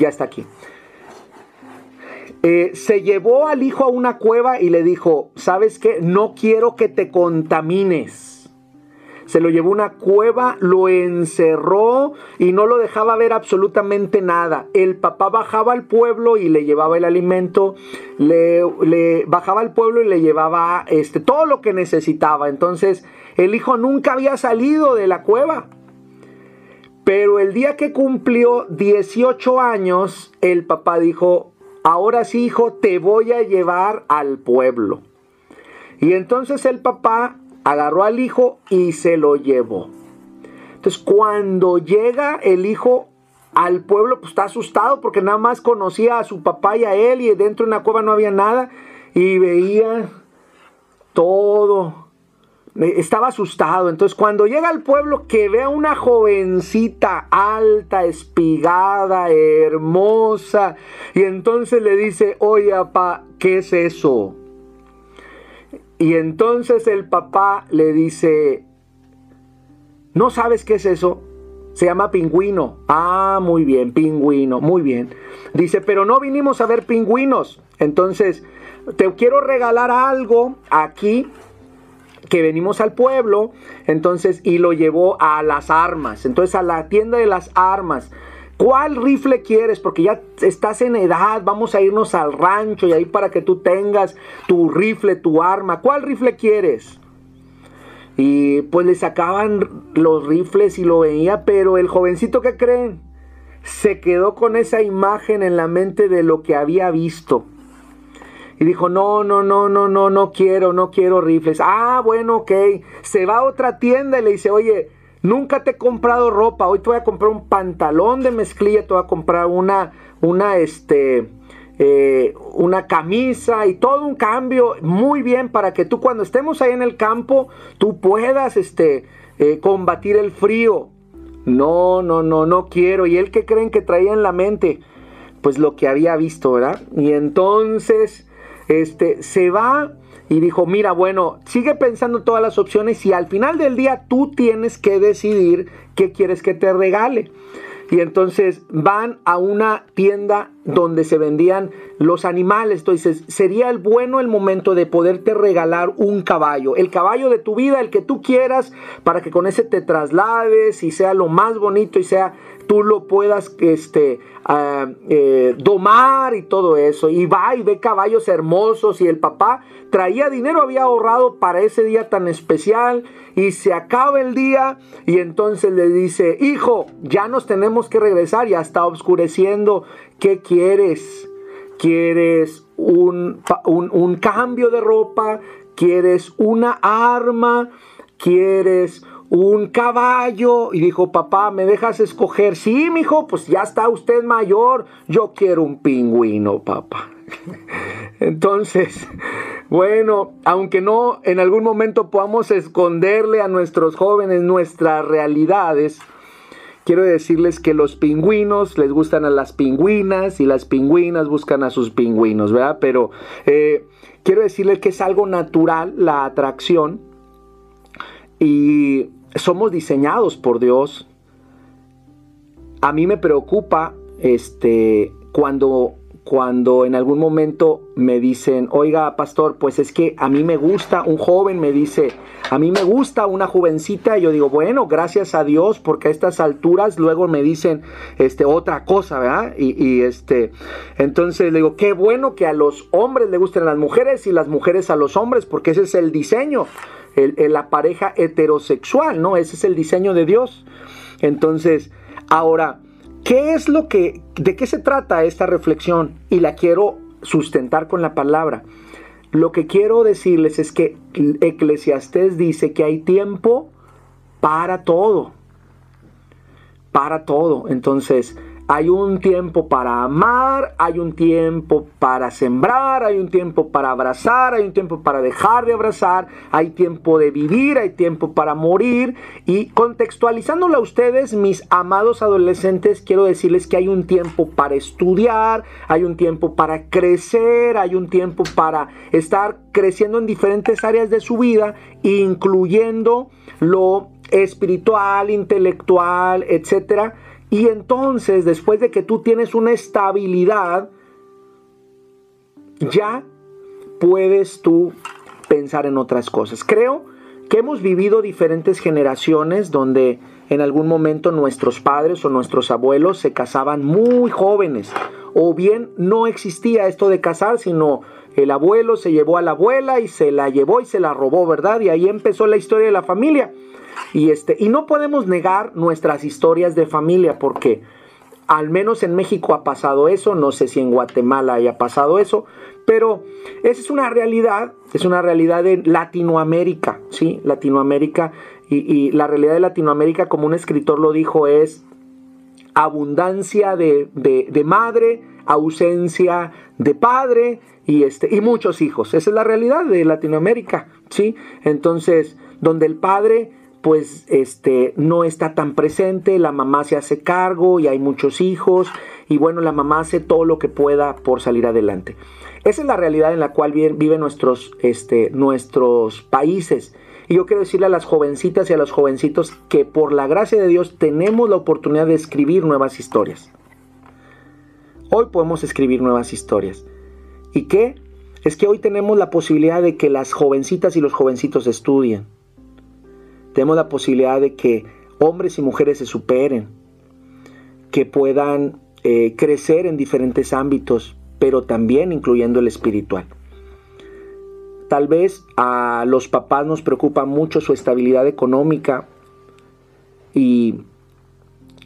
ya está aquí. Eh, se llevó al hijo a una cueva y le dijo, ¿sabes qué? No quiero que te contamines se lo llevó a una cueva, lo encerró y no lo dejaba ver absolutamente nada. El papá bajaba al pueblo y le llevaba el alimento, le, bajaba al pueblo y le llevaba este, todo lo que necesitaba. Entonces el hijo nunca había salido de la cueva. Pero el día que cumplió 18 años, el papá dijo, ahora sí hijo, te voy a llevar al pueblo. Y entonces el papá agarró al hijo y se lo llevó. Entonces cuando llega el hijo al pueblo, pues está asustado porque nada más conocía a su papá y a él y dentro de una cueva no había nada y veía todo. Estaba asustado. Entonces cuando llega al pueblo que ve a una jovencita alta, espigada, hermosa, y entonces le dice, oye, papá, ¿qué es eso? Y entonces el papá le dice, ¿no sabes qué es eso? Se llama pingüino. Ah, muy bien, pingüino, muy bien. Dice, pero no vinimos a ver pingüinos. Entonces, te quiero regalar algo aquí que venimos al pueblo, entonces, y lo llevó a las armas, entonces a la tienda de las armas. ¿Cuál rifle quieres? Porque ya estás en edad, vamos a irnos al rancho y ahí para que tú tengas tu rifle, tu arma. ¿Cuál rifle quieres? Y pues le sacaban los rifles y lo veía, pero el jovencito que creen se quedó con esa imagen en la mente de lo que había visto. Y dijo, no, no, no, no, no, no quiero, no quiero rifles. Ah, bueno, ok. Se va a otra tienda y le dice, oye, Nunca te he comprado ropa. Hoy te voy a comprar un pantalón de mezclilla. Te voy a comprar una, una, este, eh, una camisa y todo un cambio muy bien para que tú cuando estemos ahí en el campo, tú puedas, este, eh, combatir el frío. No, no, no, no quiero. Y él que creen que traía en la mente, pues lo que había visto, ¿verdad? Y entonces, este, se va y dijo, mira, bueno, sigue pensando todas las opciones y al final del día tú tienes que decidir qué quieres que te regale. Y entonces van a una tienda donde se vendían los animales. Entonces sería el bueno el momento de poderte regalar un caballo. El caballo de tu vida, el que tú quieras, para que con ese te traslades y sea lo más bonito y sea tú lo puedas este, ah, eh, domar y todo eso. Y va y ve caballos hermosos y el papá traía dinero, había ahorrado para ese día tan especial y se acaba el día y entonces le dice, hijo, ya nos tenemos que regresar, ya está oscureciendo, ¿qué quieres? ¿Quieres un, un, un cambio de ropa? ¿Quieres una arma? ¿Quieres un caballo. Y dijo, papá, ¿me dejas escoger? Sí, mijo, pues ya está usted mayor. Yo quiero un pingüino, papá. Entonces, bueno, aunque no en algún momento podamos esconderle a nuestros jóvenes nuestras realidades, quiero decirles que los pingüinos les gustan a las pingüinas y las pingüinas buscan a sus pingüinos, ¿verdad? Pero eh, quiero decirles que es algo natural la atracción y somos diseñados por Dios. A mí me preocupa este cuando cuando en algún momento me dicen, oiga, pastor, pues es que a mí me gusta, un joven me dice, a mí me gusta una jovencita, y yo digo, bueno, gracias a Dios, porque a estas alturas luego me dicen este, otra cosa, ¿verdad? Y, este, entonces le digo, qué bueno que a los hombres le gusten las mujeres y las mujeres a los hombres, porque ese es el diseño la pareja heterosexual, ¿no? Ese es el diseño de Dios. Entonces, ahora, ¿qué es lo que, de qué se trata esta reflexión? Y la quiero sustentar con la palabra. Lo que quiero decirles es que Eclesiastés dice que hay tiempo para todo. Para todo. Entonces, hay un tiempo para amar, hay un tiempo para sembrar, hay un tiempo para abrazar, hay un tiempo para dejar de abrazar, hay tiempo de vivir, hay tiempo para morir. Y contextualizándolo a ustedes, mis amados adolescentes, quiero decirles que hay un tiempo para estudiar, hay un tiempo para crecer, hay un tiempo para estar creciendo en diferentes áreas de su vida, incluyendo lo espiritual, intelectual, etcétera Y entonces, después de que tú tienes una estabilidad, ya puedes tú pensar en otras cosas. Creo que hemos vivido diferentes generaciones donde en algún momento nuestros padres o nuestros abuelos se casaban muy jóvenes o bien no existía esto de casar, sino el abuelo se llevó a la abuela y se la llevó y se la robó, ¿verdad? Y ahí empezó la historia de la familia. Y este y no podemos negar nuestras historias de familia porque al menos en México ha pasado eso, no sé si en Guatemala haya pasado eso, pero esa es una realidad, es una realidad de Latinoamérica, ¿sí? Latinoamérica y, la realidad de Latinoamérica, como un escritor lo dijo, es abundancia de, madre, ausencia de padre y, este, y muchos hijos. Esa es la realidad de Latinoamérica, ¿sí? Entonces, donde el padre pues este no está tan presente, la mamá se hace cargo y hay muchos hijos y bueno, la mamá hace todo lo que pueda por salir adelante. Esa es la realidad en la cual viven nuestros, este, nuestros países. Y yo quiero decirle a las jovencitas y a los jovencitos que por la gracia de Dios tenemos la oportunidad de escribir nuevas historias. Hoy podemos escribir nuevas historias. ¿Y qué? Es que hoy tenemos la posibilidad de que las jovencitas y los jovencitos estudien. Tenemos la posibilidad de que hombres y mujeres se superen, que puedan eh, crecer en diferentes ámbitos, pero también incluyendo el espiritual. Tal vez a los papás nos preocupa mucho su estabilidad económica y,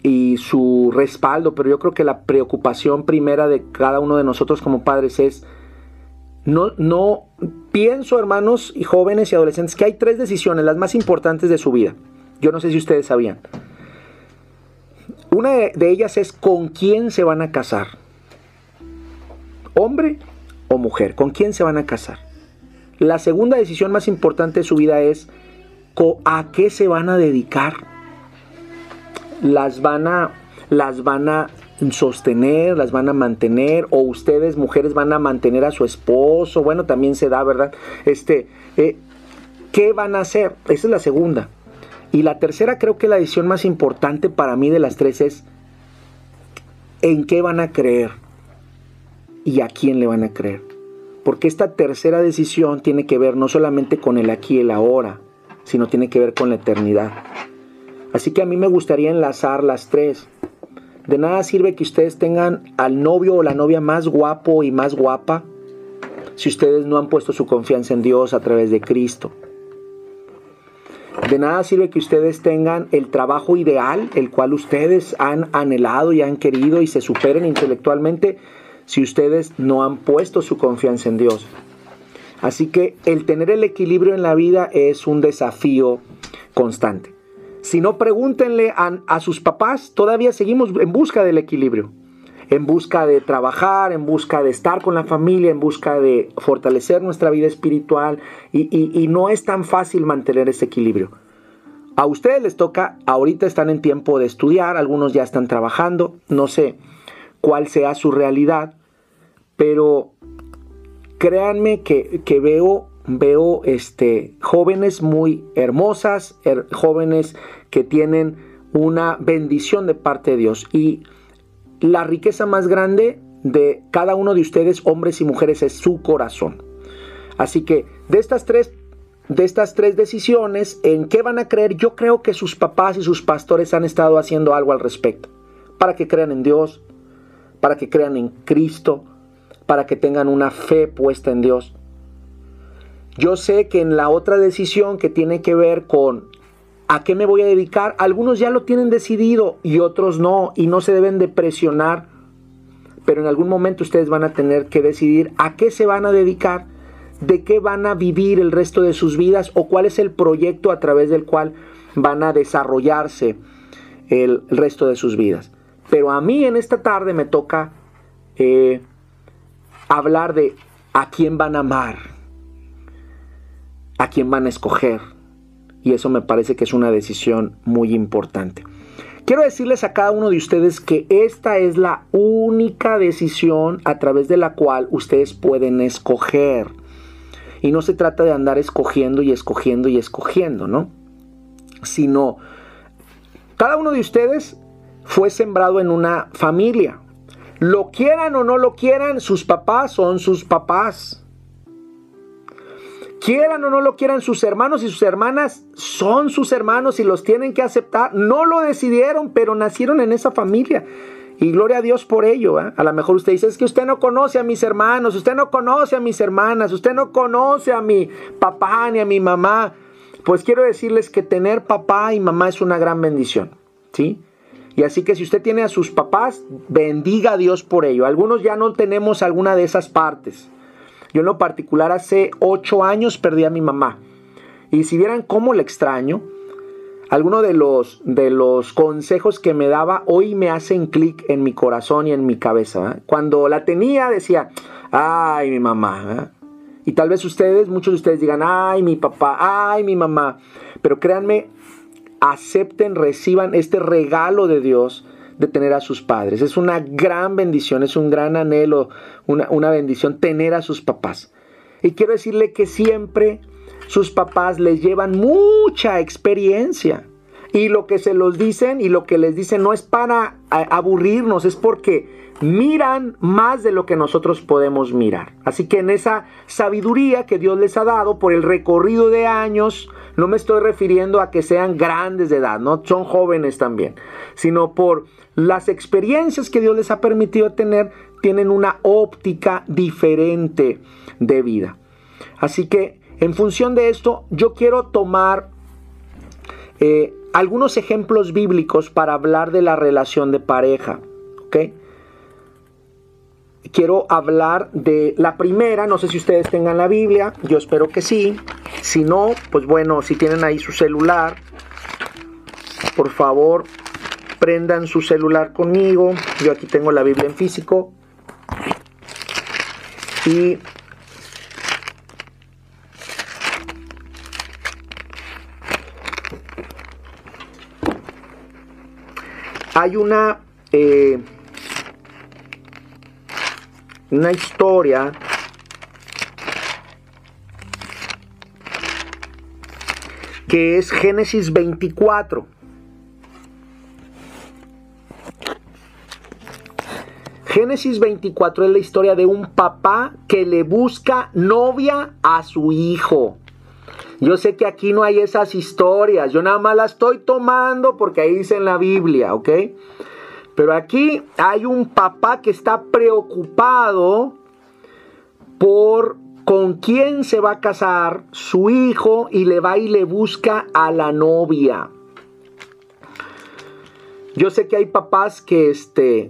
y su respaldo, pero yo creo que la preocupación primera de cada uno de nosotros como padres es, no, no pienso hermanos y jóvenes y adolescentes que hay tres decisiones, las más importantes de su vida. Yo no sé si ustedes sabían. Una de ellas es con quién se van a casar hombre o mujer, con quién se van a casar. La segunda decisión más importante de su vida es a qué se van a dedicar. Las van a, las van a sostener, las van a mantener, o ustedes mujeres van a mantener a su esposo, bueno, también se da, ¿verdad? Este, eh, ¿qué van a hacer? Esa es la segunda. Y la tercera creo que la decisión más importante para mí de las tres es en qué van a creer y a quién le van a creer. Porque esta tercera decisión tiene que ver no solamente con el aquí y el ahora, sino tiene que ver con la eternidad. Así que a mí me gustaría enlazar las tres. De nada sirve que ustedes tengan al novio o la novia más guapo y más guapa si ustedes no han puesto su confianza en Dios a través de Cristo. De nada sirve que ustedes tengan el trabajo ideal, el cual ustedes han anhelado y han querido y se superen intelectualmente si ustedes no han puesto su confianza en Dios. Así que el tener el equilibrio en la vida es un desafío constante. Si no, pregúntenle a, sus papás, todavía seguimos en busca del equilibrio, en busca de trabajar, en busca de estar con la familia, en busca de fortalecer nuestra vida espiritual. Y, no es tan fácil mantener ese equilibrio. A ustedes les toca, ahorita están en tiempo de estudiar, algunos ya están trabajando, no sé cuál sea su realidad, pero créanme que, veo, veo este, jóvenes muy hermosas, jóvenes que tienen una bendición de parte de Dios. Y la riqueza más grande de cada uno de ustedes, hombres y mujeres, es su corazón. Así que de estas tres de estas tres decisiones, ¿en qué van a creer? Yo creo que sus papás y sus pastores han estado haciendo algo al respecto. Para que crean en Dios, para que crean en Cristo, para que tengan una fe puesta en Dios. Yo sé que en la otra decisión que tiene que ver con a qué me voy a dedicar, algunos ya lo tienen decidido y otros no, y no se deben de presionar, pero en algún momento ustedes van a tener que decidir a qué se van a dedicar, de qué van a vivir el resto de sus vidas o cuál es el proyecto a través del cual van a desarrollarse el resto de sus vidas. Pero a mí en esta tarde me toca eh, hablar de a quién van a amar, a quién van a escoger. Y eso me parece que es una decisión muy importante. Quiero decirles a cada uno de ustedes que esta es la única decisión a través de la cual ustedes pueden escoger. Y no se trata de andar escogiendo y escogiendo y escogiendo, ¿no? Sino, cada uno de ustedes fue sembrado en una familia. Lo quieran o no lo quieran, sus papás son sus papás. Quieran o no lo quieran, sus hermanos y sus hermanas son sus hermanos y los tienen que aceptar. No lo decidieron, pero nacieron en esa familia. Y gloria a Dios por ello. ¿eh? A lo mejor usted dice, es que usted no conoce a mis hermanos, usted no conoce a mis hermanas, usted no conoce a mi papá ni a mi mamá. Pues quiero decirles que tener papá y mamá es una gran bendición. ¿Sí? Y así que si usted tiene a sus papás, bendiga a Dios por ello. Algunos ya no tenemos alguna de esas partes. Yo en lo particular hace ocho años perdí a mi mamá. Y si vieran cómo le extraño, algunos de los, de los consejos que me daba hoy me hacen clic en mi corazón y en mi cabeza. Cuando la tenía decía, ay mi mamá. Y tal vez ustedes, muchos de ustedes digan, ay mi papá, ay mi mamá. Pero créanme, acepten, reciban este regalo de Dios de tener a sus padres. Es una gran bendición, es un gran anhelo, una, una bendición tener a sus papás. Y quiero decirle que siempre sus papás les llevan mucha experiencia. Y lo que se los dicen y lo que les dicen no es para aburrirnos, es porque miran más de lo que nosotros podemos mirar. Así que en esa sabiduría que Dios les ha dado por el recorrido de años, no me estoy refiriendo a que sean grandes de edad, no son jóvenes también, sino por las experiencias que Dios les ha permitido tener, tienen una óptica diferente de vida. Así que en función de esto, yo quiero tomar eh, algunos ejemplos bíblicos para hablar de la relación de pareja. ¿ok? Quiero hablar de la primera, no sé si ustedes tengan la Biblia, yo espero que sí. Si no, pues bueno, si tienen ahí su celular, por favor, prendan su celular conmigo. Yo aquí tengo la Biblia en físico. Y hay una eh, una historia que es Génesis 24. Génesis 24 es la historia de un papá que le busca novia a su hijo. Yo sé que aquí no hay esas historias, yo nada más las estoy tomando porque ahí dice en la Biblia, ¿ok? Pero aquí hay un papá que está preocupado por con quién se va a casar su hijo y le va y le busca a la novia. Yo sé que hay papás que este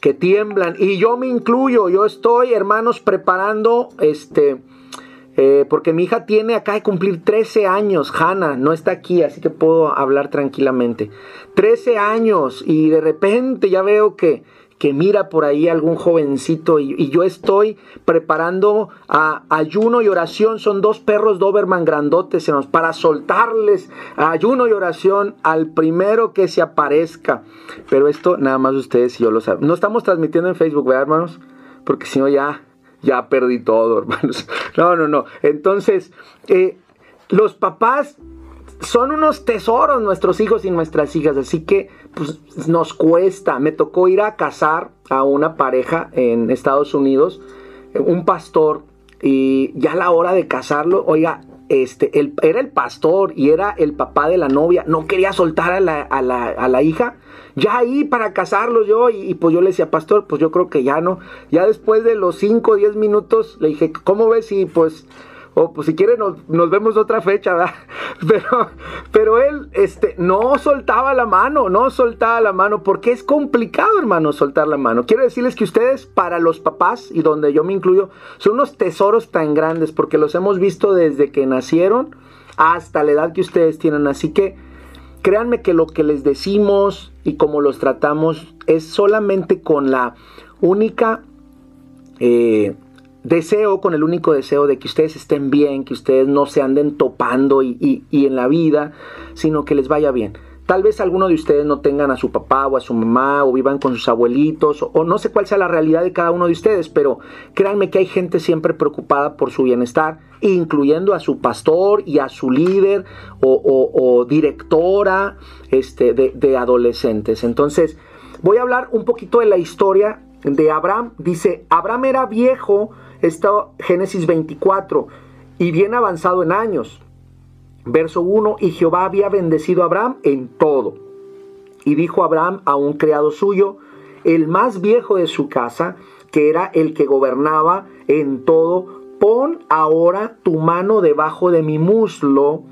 que tiemblan y yo me incluyo, yo estoy, hermanos, preparando este eh, porque mi hija tiene acá de cumplir 13 años, Hanna, no está aquí, así que puedo hablar tranquilamente. 13 años y de repente ya veo que, que mira por ahí algún jovencito y, yo estoy preparando a ayuno y oración. Son dos perros Doberman grandotes para soltarles ayuno y oración al primero que se aparezca. Pero esto nada más ustedes y yo lo saben. No estamos transmitiendo en Facebook, ¿verdad, hermanos? Porque si no ya ya perdí todo, hermanos. No, no, no. Entonces, eh, los papás son unos tesoros nuestros hijos y nuestras hijas, así que pues, nos cuesta. Me tocó ir a casar a una pareja en Estados Unidos, un pastor, y ya a la hora de casarlo, oiga, este, él, era el pastor y era el papá de la novia, no quería soltar a la, a la, a la hija ya ahí para casarlos yo, y, pues yo le decía, pastor, pues yo creo que ya no. Ya después de los 5 o 10 minutos le dije, ¿cómo ves? Y pues, o pues si quiere nos, vemos otra fecha, ¿verdad? Pero, pero él este, no soltaba la mano, no soltaba la mano, porque es complicado, hermano, soltar la mano. Quiero decirles que ustedes, para los papás, y donde yo me incluyo, son unos tesoros tan grandes, porque los hemos visto desde que nacieron hasta la edad que ustedes tienen. Así que créanme que lo que les decimos y cómo los tratamos es solamente con la única eh, deseo, con el único deseo de que ustedes estén bien, que ustedes no se anden topando y, en la vida, sino que les vaya bien. Tal vez alguno de ustedes no tengan a su papá o a su mamá o vivan con sus abuelitos o, no sé cuál sea la realidad de cada uno de ustedes, pero créanme que hay gente siempre preocupada por su bienestar, incluyendo a su pastor y a su líder o, directora este, de, de adolescentes. Entonces, voy a hablar un poquito de la historia de Abraham. Dice, Abraham era viejo, está Génesis 24, y bien avanzado en años. Verso 1, y Jehová había bendecido a Abraham en todo. Y dijo Abraham a un criado suyo, el más viejo de su casa, que era el que gobernaba en todo, pon ahora tu mano debajo de mi muslo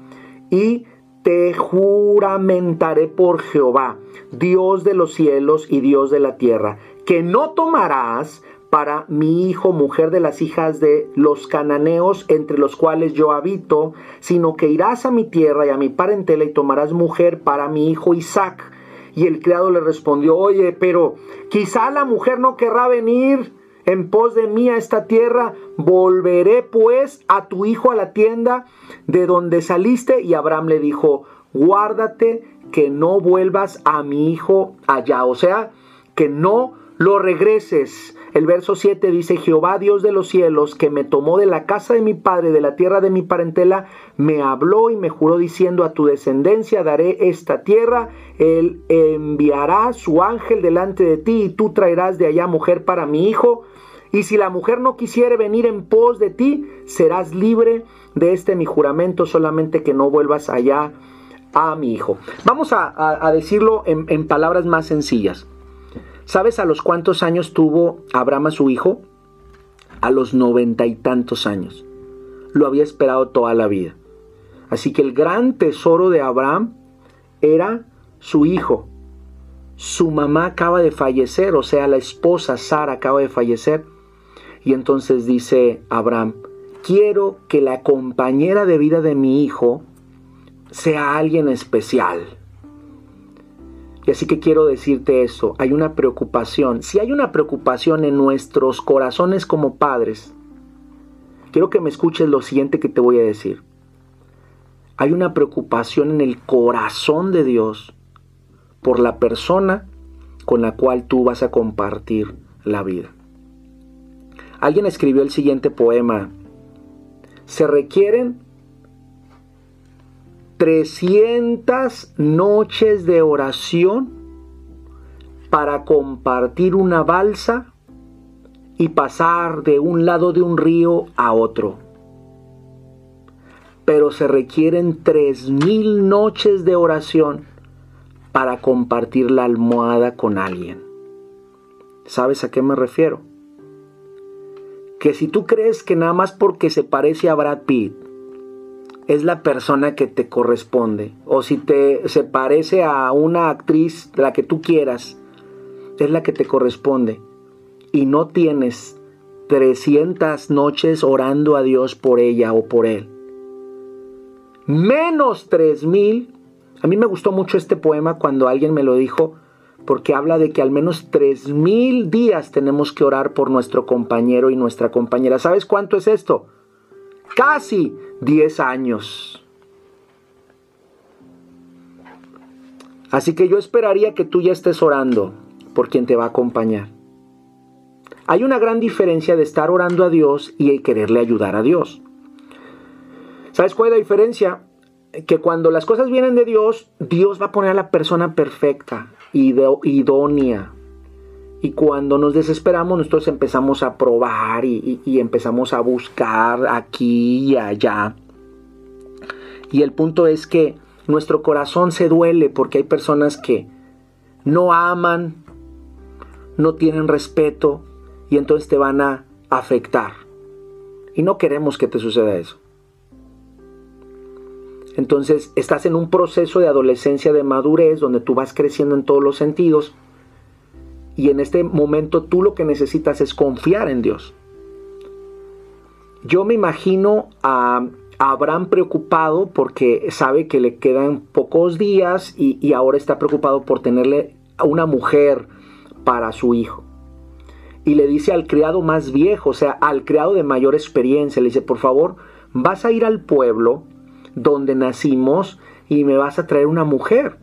y te juramentaré por Jehová, Dios de los cielos y Dios de la tierra, que no tomarás para mi hijo mujer de las hijas de los cananeos entre los cuales yo habito, sino que irás a mi tierra y a mi parentela y tomarás mujer para mi hijo Isaac. Y el criado le respondió, oye, pero quizá la mujer no querrá venir en pos de mí a esta tierra, volveré pues a tu hijo a la tienda de donde saliste. Y Abraham le dijo, guárdate que no vuelvas a mi hijo allá, o sea, que no lo regreses. El verso 7 dice, Jehová Dios de los cielos, que me tomó de la casa de mi padre, de la tierra de mi parentela, me habló y me juró diciendo, a tu descendencia daré esta tierra, él enviará su ángel delante de ti y tú traerás de allá mujer para mi hijo y si la mujer no quisiere venir en pos de ti, serás libre de este mi juramento, solamente que no vuelvas allá a mi hijo. Vamos a, decirlo en, en palabras más sencillas. ¿Sabes a los cuántos años tuvo Abraham a su hijo? A los noventa y tantos años. Lo había esperado toda la vida. Así que el gran tesoro de Abraham era su hijo. Su mamá acaba de fallecer, o sea, la esposa Sara acaba de fallecer. Y entonces dice Abraham, quiero que la compañera de vida de mi hijo sea alguien especial. Y así que quiero decirte eso, hay una preocupación. Si hay una preocupación en nuestros corazones como padres, quiero que me escuches lo siguiente que te voy a decir. Hay una preocupación en el corazón de Dios por la persona con la cual tú vas a compartir la vida. Alguien escribió el siguiente poema. Se requieren 300 noches de oración para compartir una balsa y pasar de un lado de un río a otro. Pero se requieren 3.000 noches de oración para compartir la almohada con alguien. ¿Sabes a qué me refiero? que si tú crees que nada más porque se parece a Brad Pitt es la persona que te corresponde, o si te se parece a una actriz, la que tú quieras, es la que te corresponde, y no tienes 300 noches orando a Dios por ella o por él, menos 3000. A mí me gustó mucho este poema cuando alguien me lo dijo porque habla de que al menos tres mil días tenemos que orar por nuestro compañero y nuestra compañera. ¿Sabes cuánto es esto? Casi 10 años. Así que yo esperaría que tú ya estés orando por quien te va a acompañar. Hay una gran diferencia de estar orando a Dios y quererle ayudar a Dios. ¿Sabes cuál es la diferencia? Que cuando las cosas vienen de Dios, Dios va a poner a la persona perfecta, idónea. Y cuando nos desesperamos, nosotros empezamos a probar y, empezamos a buscar aquí y allá. Y el punto es que nuestro corazón se duele porque hay personas que no aman, no tienen respeto y entonces te van a afectar. Y no queremos que te suceda eso. Entonces estás en un proceso de adolescencia, de madurez, donde tú vas creciendo en todos los sentidos. Y en este momento tú lo que necesitas es confiar en Dios. Yo me imagino a Abraham preocupado porque sabe que le quedan pocos días y, ahora está preocupado por tenerle a una mujer para su hijo. Y le dice al criado más viejo, o sea, al criado de mayor experiencia, le dice, por favor, vas a ir al pueblo donde nacimos y me vas a traer una mujer.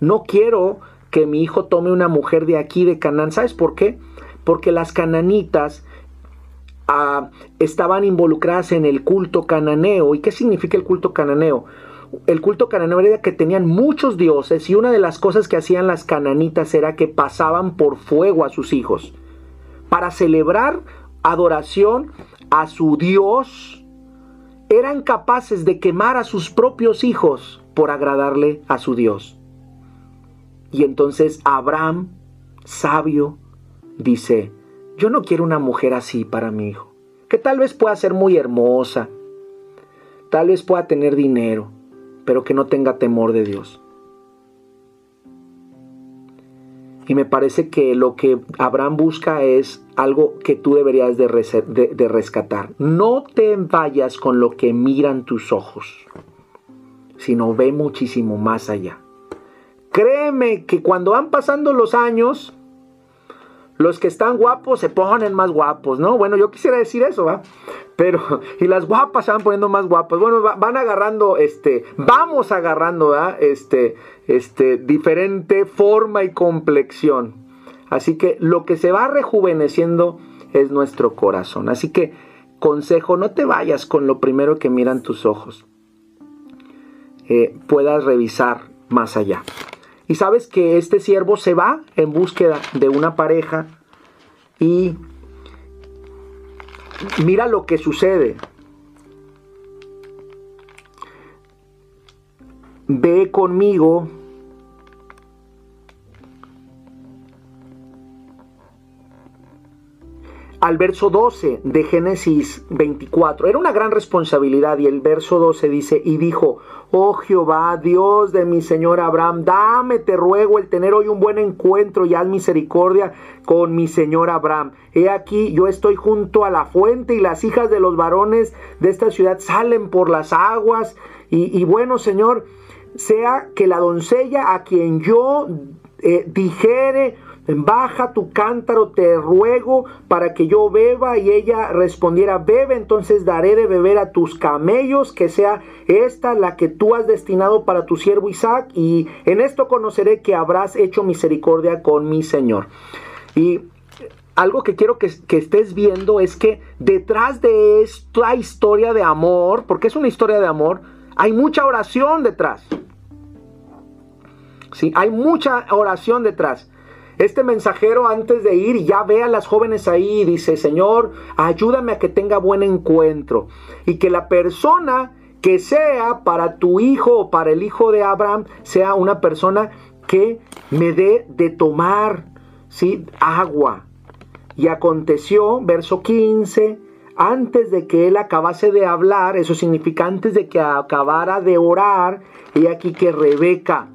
No quiero que mi hijo tome una mujer de aquí, de Canaán. ¿Sabes por qué? Porque las cananitas ah, estaban involucradas en el culto cananeo. ¿Y qué significa el culto cananeo? el culto cananeo era que tenían muchos dioses y una de las cosas que hacían las cananitas era que pasaban por fuego a sus hijos para celebrar adoración a su Dios. Eran capaces de quemar a sus propios hijos por agradarle a su Dios. Y entonces Abraham, sabio, dice, yo no quiero una mujer así para mi hijo, que tal vez pueda ser muy hermosa, tal vez pueda tener dinero, pero que no tenga temor de Dios. Y me parece que lo que Abraham busca es algo que tú deberías de, rescatar. No te vayas con lo que miran tus ojos, sino ve muchísimo más allá. Créeme que cuando van pasando los años, los que están guapos se ponen más guapos, ¿no? Bueno, yo quisiera decir eso, ¿va? Pero, y las guapas se van poniendo más guapas. Bueno, van agarrando, este, vamos agarrando, ¿verdad? Este, este, diferente forma y complexión. Así que lo que se va rejuveneciendo es nuestro corazón. Así que, consejo, no te vayas con lo primero que miran tus ojos. Eh, puedas revisar más allá. Y sabes que este siervo se va en búsqueda de una pareja y mira lo que sucede. Ve conmigo al verso 12 de Génesis 24. Era una gran responsabilidad y el verso 12 dice, y dijo, oh Jehová, Dios de mi Señor Abraham, dame, te ruego, el tener hoy un buen encuentro y haz misericordia con mi Señor Abraham. He aquí, yo estoy junto a la fuente y las hijas de los varones de esta ciudad salen por las aguas. Y, bueno, Señor, sea que la doncella a quien yo eh, dijere, baja tu cántaro, te ruego para que yo beba. Y ella respondiera, bebe, entonces daré de beber a tus camellos, que sea esta la que tú has destinado para tu siervo Isaac. Y en esto conoceré que habrás hecho misericordia con mi Señor. Y algo que quiero que, estés viendo es que detrás de esta historia de amor, porque es una historia de amor, hay mucha oración detrás. Sí, hay mucha oración detrás. Este mensajero antes de ir ya ve a las jóvenes ahí y dice, Señor, ayúdame a que tenga buen encuentro. Y que la persona que sea para tu hijo o para el hijo de Abraham sea una persona que me dé de tomar ¿sí? agua. Y aconteció, verso 15, antes de que él acabase de hablar, eso significa antes de que acabara de orar, y aquí que Rebeca,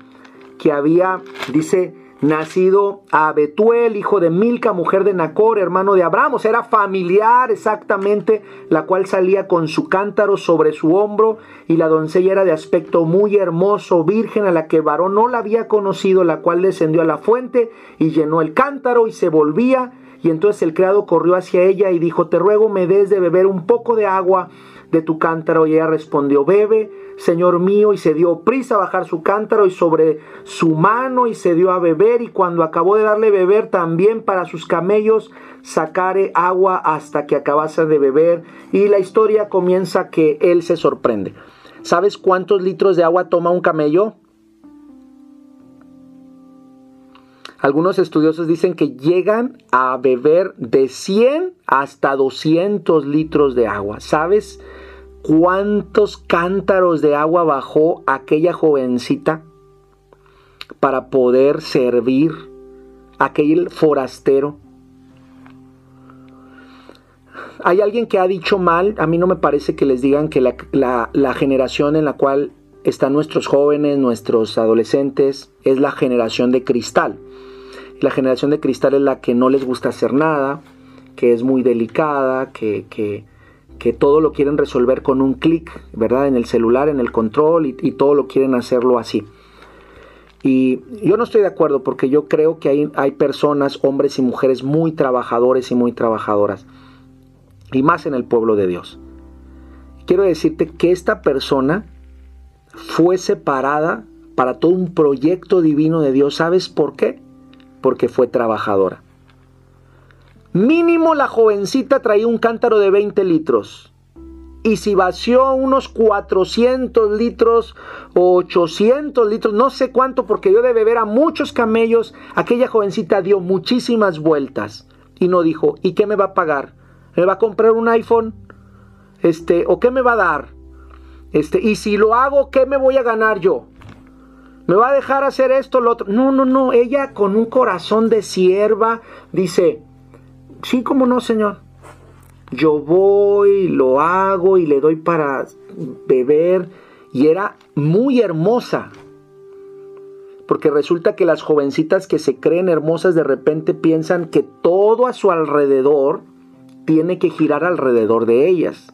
que había, dice, nacido a Betuel, hijo de Milca, mujer de Nacor, hermano de Abraham, era familiar exactamente, la cual salía con su cántaro sobre su hombro, y la doncella era de aspecto muy hermoso, virgen, a la que varón no la había conocido, la cual descendió a la fuente y llenó el cántaro y se volvía, y entonces el criado corrió hacia ella y dijo, te ruego me des de beber un poco de agua de tu cántaro, y ella respondió, bebe, Señor mío, y se dio prisa a bajar su cántaro y sobre su mano y se dio a beber y cuando acabó de darle beber también para sus camellos sacare agua hasta que acabase de beber y la historia comienza que él se sorprende. ¿Sabes cuántos litros de agua toma un camello? Algunos estudiosos dicen que llegan a beber de 100 hasta 200 litros de agua. ¿Sabes? Cuántos cántaros de agua bajó aquella jovencita para poder servir a aquel forastero. Hay alguien que ha dicho mal, a mí no me parece que les digan que la, generación en la cual están nuestros jóvenes, nuestros adolescentes, es la generación de cristal. La generación de cristal es la que no les gusta hacer nada, que es muy delicada, que, que, que todo lo quieren resolver con un clic, ¿verdad? En el celular, en el control y, todo lo quieren hacerlo así. Y yo no estoy de acuerdo porque yo creo que hay, hay personas, hombres y mujeres muy trabajadores y muy trabajadoras. Y más en el pueblo de Dios. Quiero decirte que esta persona fue separada para todo un proyecto divino de Dios. ¿Sabes por qué? Porque fue trabajadora. Mínimo la jovencita traía un cántaro de 20 litros. y si vació unos 400 litros o 800 litros, no sé cuánto, porque dio de beber a muchos camellos, aquella jovencita dio muchísimas vueltas y no dijo, ¿y qué me va a pagar? ¿Me va a comprar un iPhone? Este, ¿o qué me va a dar? Este, y si lo hago, ¿qué me voy a ganar yo? ¿Me va a dejar hacer esto, lo otro? No, no, no. Ella con un corazón de sierva dice, sí, como no, Señor. Yo voy, lo hago y le doy para beber. Y era muy hermosa. Porque resulta que las jovencitas que se creen hermosas de repente piensan que todo a su alrededor tiene que girar alrededor de ellas.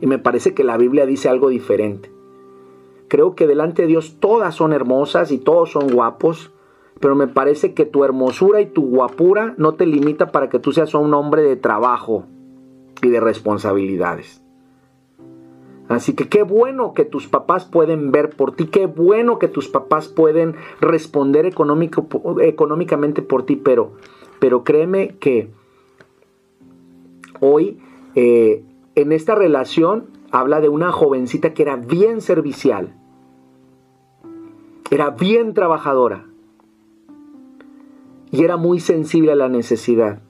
Y me parece que la Biblia dice algo diferente. Creo que delante de Dios todas son hermosas y todos son guapos, pero me parece que tu hermosura y tu guapura no te limita para que tú seas un hombre de trabajo y de responsabilidades. Así que qué bueno que tus papás pueden ver por ti, qué bueno que tus papás pueden responder económico, económicamente por ti, pero, pero créeme que hoy eh, en esta relación habla de una jovencita que era bien servicial, era bien trabajadora y era muy sensible a la necesidad.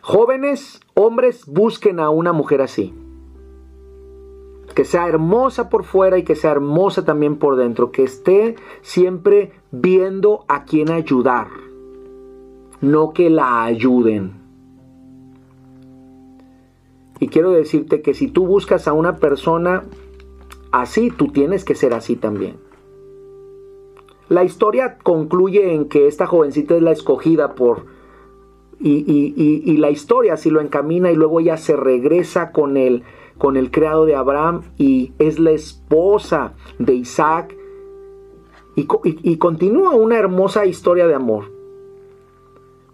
Jóvenes, hombres, busquen a una mujer así. Que sea hermosa por fuera y que sea hermosa también por dentro. Que esté siempre viendo a quién ayudar. No que la ayuden. Y quiero decirte que si tú buscas a una persona así, tú tienes que ser así también. La historia concluye en que esta jovencita es la escogida por... Y, la historia así lo encamina y luego ella se regresa con el, con el creado de Abraham y es la esposa de Isaac. Y, y continúa una hermosa historia de amor.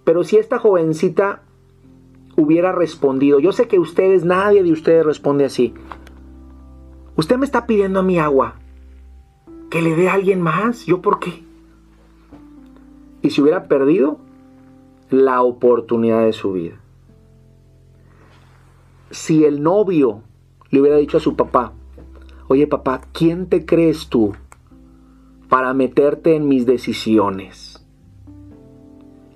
Pero si esta jovencita hubiera respondido, yo sé que ustedes, nadie de ustedes responde así. Usted me está pidiendo a mi agua. Que le dé a alguien más. ¿Yo por qué? Y si hubiera perdido la oportunidad de su vida. Si el novio le hubiera dicho a su papá, oye papá, ¿quién te crees tú para meterte en mis decisiones?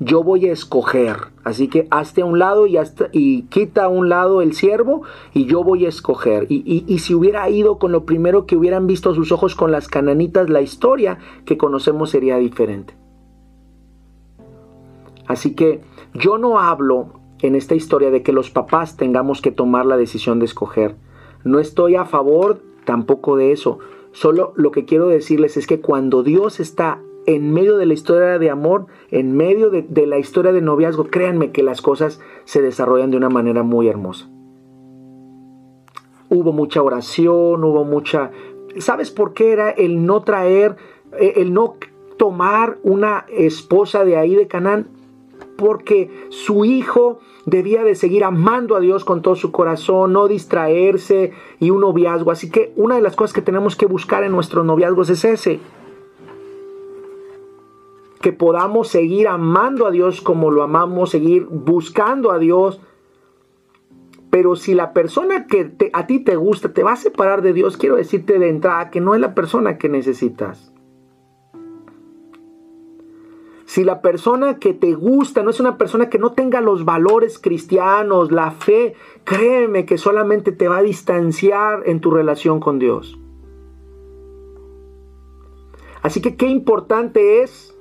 Yo voy a escoger. Así que hazte a un lado y, y quita a un lado el siervo y yo voy a escoger. Y, si hubiera ido con lo primero que hubieran visto sus ojos con las cananitas, la historia que conocemos sería diferente. Así que yo no hablo en esta historia de que los papás tengamos que tomar la decisión de escoger. No estoy a favor tampoco de eso. Solo lo que quiero decirles es que cuando Dios está en medio de la historia de amor, en medio de, la historia de noviazgo, créanme que las cosas se desarrollan de una manera muy hermosa. Hubo mucha oración, hubo mucha... ¿Sabes por qué era el no traer, eh, el no tomar una esposa de ahí de Canaán? Porque su hijo debía de seguir amando a Dios con todo su corazón, no distraerse y un noviazgo. Así que una de las cosas que tenemos que buscar en nuestros noviazgos es ese que podamos seguir amando a Dios como lo amamos, seguir buscando a Dios. Pero si la persona que a ti te gusta te va a separar de Dios, quiero decirte de entrada que no es la persona que necesitas. Si la persona que te gusta no es una persona que no tenga los valores cristianos, la fe, créeme que solamente te va a distanciar en tu relación con Dios. Así que qué importante es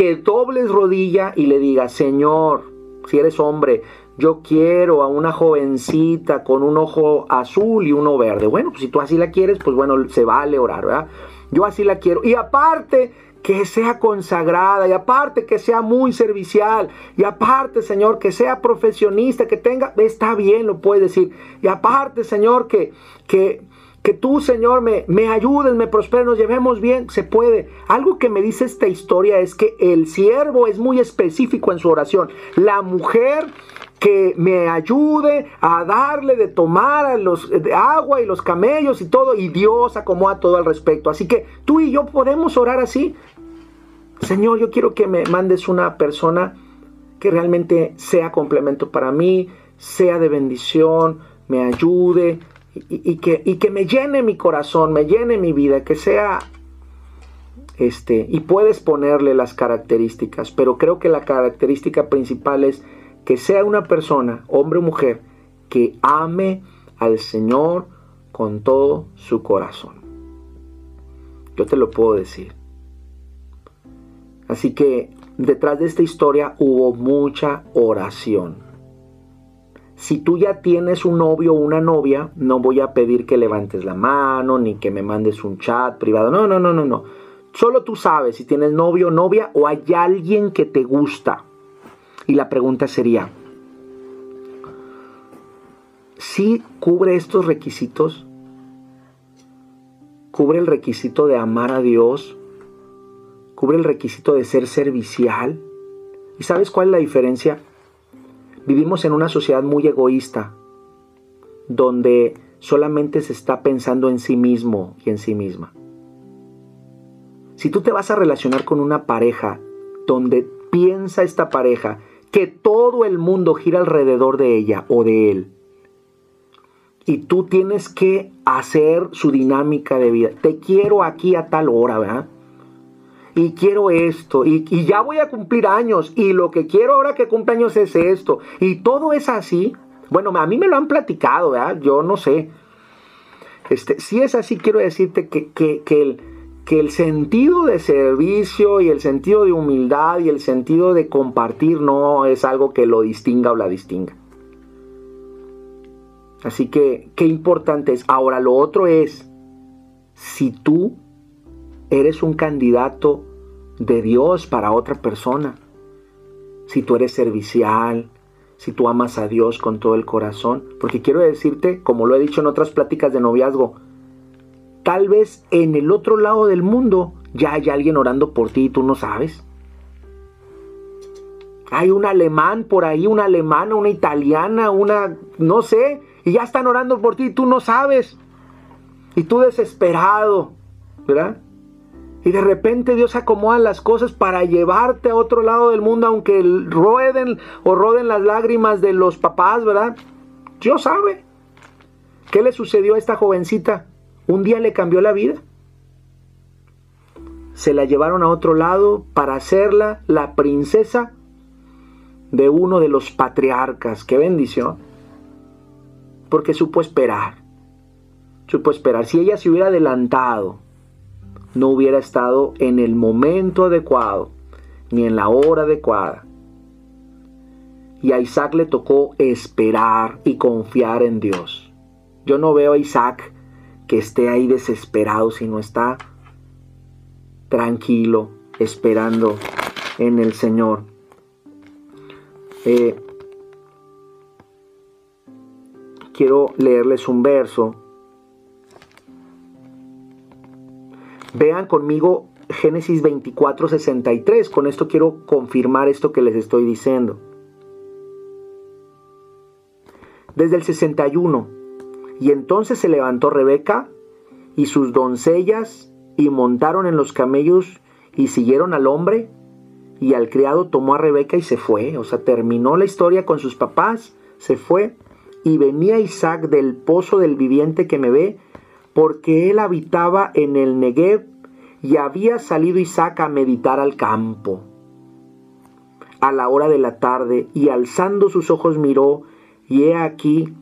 que dobles rodilla y le digas, Señor, si eres hombre, yo quiero a una jovencita con un ojo azul y uno verde. Bueno, pues si tú así la quieres, pues bueno, se vale orar, ¿verdad? Yo así la quiero. Y aparte, que sea consagrada y aparte que sea muy servicial y aparte Señor que sea profesionista que tenga está bien lo puedes decir y aparte Señor que que que tú, Señor, me, me ayudes, me prosperes, nos llevemos bien, se puede. Algo que me dice esta historia es que el siervo es muy específico en su oración. La mujer que me ayude a darle de tomar a los de agua y los camellos y todo, y Dios acomoda todo al respecto. Así que tú y yo podemos orar así. Señor, yo quiero que me mandes una persona que realmente sea complemento para mí, sea de bendición, me ayude y, que, y que me llene mi corazón, me llene mi vida, que sea este, y puedes ponerle las características, pero creo que la característica principal es que sea una persona, hombre o mujer, que ame al Señor con todo su corazón. Yo te lo puedo decir. Así que detrás de esta historia hubo mucha oración. Si tú ya tienes un novio o una novia, no voy a pedir que levantes la mano ni que me mandes un chat privado. No, no, no, no, no. Solo tú sabes si tienes novio o novia o hay alguien que te gusta. Y la pregunta sería, ¿sí cubre estos requisitos? ¿Cubre el requisito de amar a Dios? ¿Cubre el requisito de ser servicial? ¿Y sabes cuál es la diferencia? Vivimos en una sociedad muy egoísta, donde solamente se está pensando en sí mismo y en sí misma. Si tú te vas a relacionar con una pareja donde piensa esta pareja que todo el mundo gira alrededor de ella o de él, y tú tienes que hacer su dinámica de vida. Te quiero aquí a tal hora, ¿verdad? Y quiero esto, y, ya voy a cumplir años, y lo que quiero ahora que cumple años es esto, y todo es así. Bueno, a mí me lo han platicado, ¿verdad? Yo no sé. Este, si es así, quiero decirte que, que, que el, que el sentido de servicio y el sentido de humildad y el sentido de compartir no es algo que lo distinga o la distinga. Así que, qué importante es. Ahora, lo otro es, si tú eres un candidato de Dios para otra persona, si tú eres servicial, si tú amas a Dios con todo el corazón, porque quiero decirte, como lo he dicho en otras pláticas de noviazgo, Tal vez en el otro lado del mundo ya hay alguien orando por ti y tú no sabes. Hay un alemán por ahí, una alemana, una italiana, una, no sé, y ya están orando por ti y tú no sabes. Y tú desesperado, ¿verdad? Y de repente Dios acomoda las cosas para llevarte a otro lado del mundo, aunque rueden o roden las lágrimas de los papás, ¿verdad? Dios sabe. ¿Qué le sucedió a esta jovencita? Un día le cambió la vida. Se la llevaron a otro lado para hacerla la princesa de uno de los patriarcas. ¡Qué bendición! Porque supo esperar. Supo esperar. Si ella se hubiera adelantado, no hubiera estado en el momento adecuado, ni en la hora adecuada. Y a Isaac le tocó esperar y confiar en Dios. Yo no veo a Isaac que esté ahí desesperado, sino está tranquilo, esperando en el Señor. Eh, quiero leerles un verso. Vean conmigo Génesis 24, 63. Con esto quiero confirmar esto que les estoy diciendo. Desde el 61 y entonces se levantó Rebeca y sus doncellas y montaron en los camellos y siguieron al hombre y al criado tomó a Rebeca y se fue. O sea, terminó la historia con sus papás, se fue y venía Isaac del pozo del viviente que me ve porque él habitaba en el Negev y había salido Isaac a meditar al campo a la hora de la tarde y alzando sus ojos miró y he aquí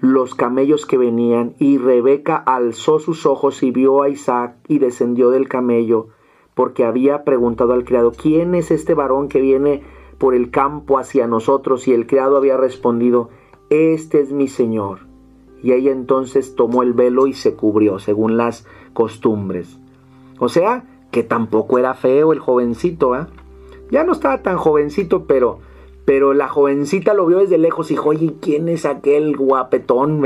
los camellos que venían, y Rebeca alzó sus ojos y vio a Isaac y descendió del camello, porque había preguntado al criado, ¿quién es este varón que viene por el campo hacia nosotros? Y el criado había respondido, Este es mi señor. Y ella entonces tomó el velo y se cubrió, según las costumbres. O sea, que tampoco era feo el jovencito, ¿eh? Ya no estaba tan jovencito, pero pero la jovencita lo vio desde lejos y dijo, oye, ¿quién es aquel guapetón?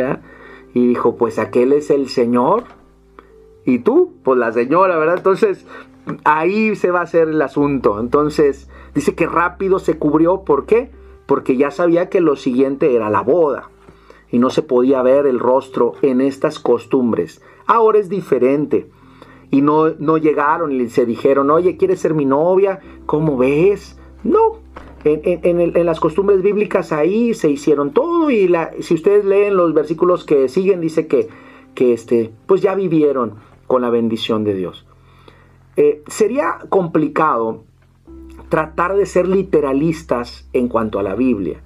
Y dijo, pues aquel es el Señor. ¿Y tú? Pues la señora, ¿verdad? Entonces, ahí se va a hacer el asunto. Entonces, dice que rápido se cubrió. ¿Por qué? Porque ya sabía que lo siguiente era la boda. Y no se podía ver el rostro en estas costumbres. Ahora es diferente. Y no, no llegaron y se dijeron, oye, ¿quieres ser mi novia? ¿Cómo ves? No, en, las costumbres bíblicas ahí se hicieron todo y la, si ustedes leen los versículos que siguen dice que, que este, pues ya vivieron con la bendición de Dios. Eh, sería complicado tratar de ser literalistas en cuanto a la Biblia.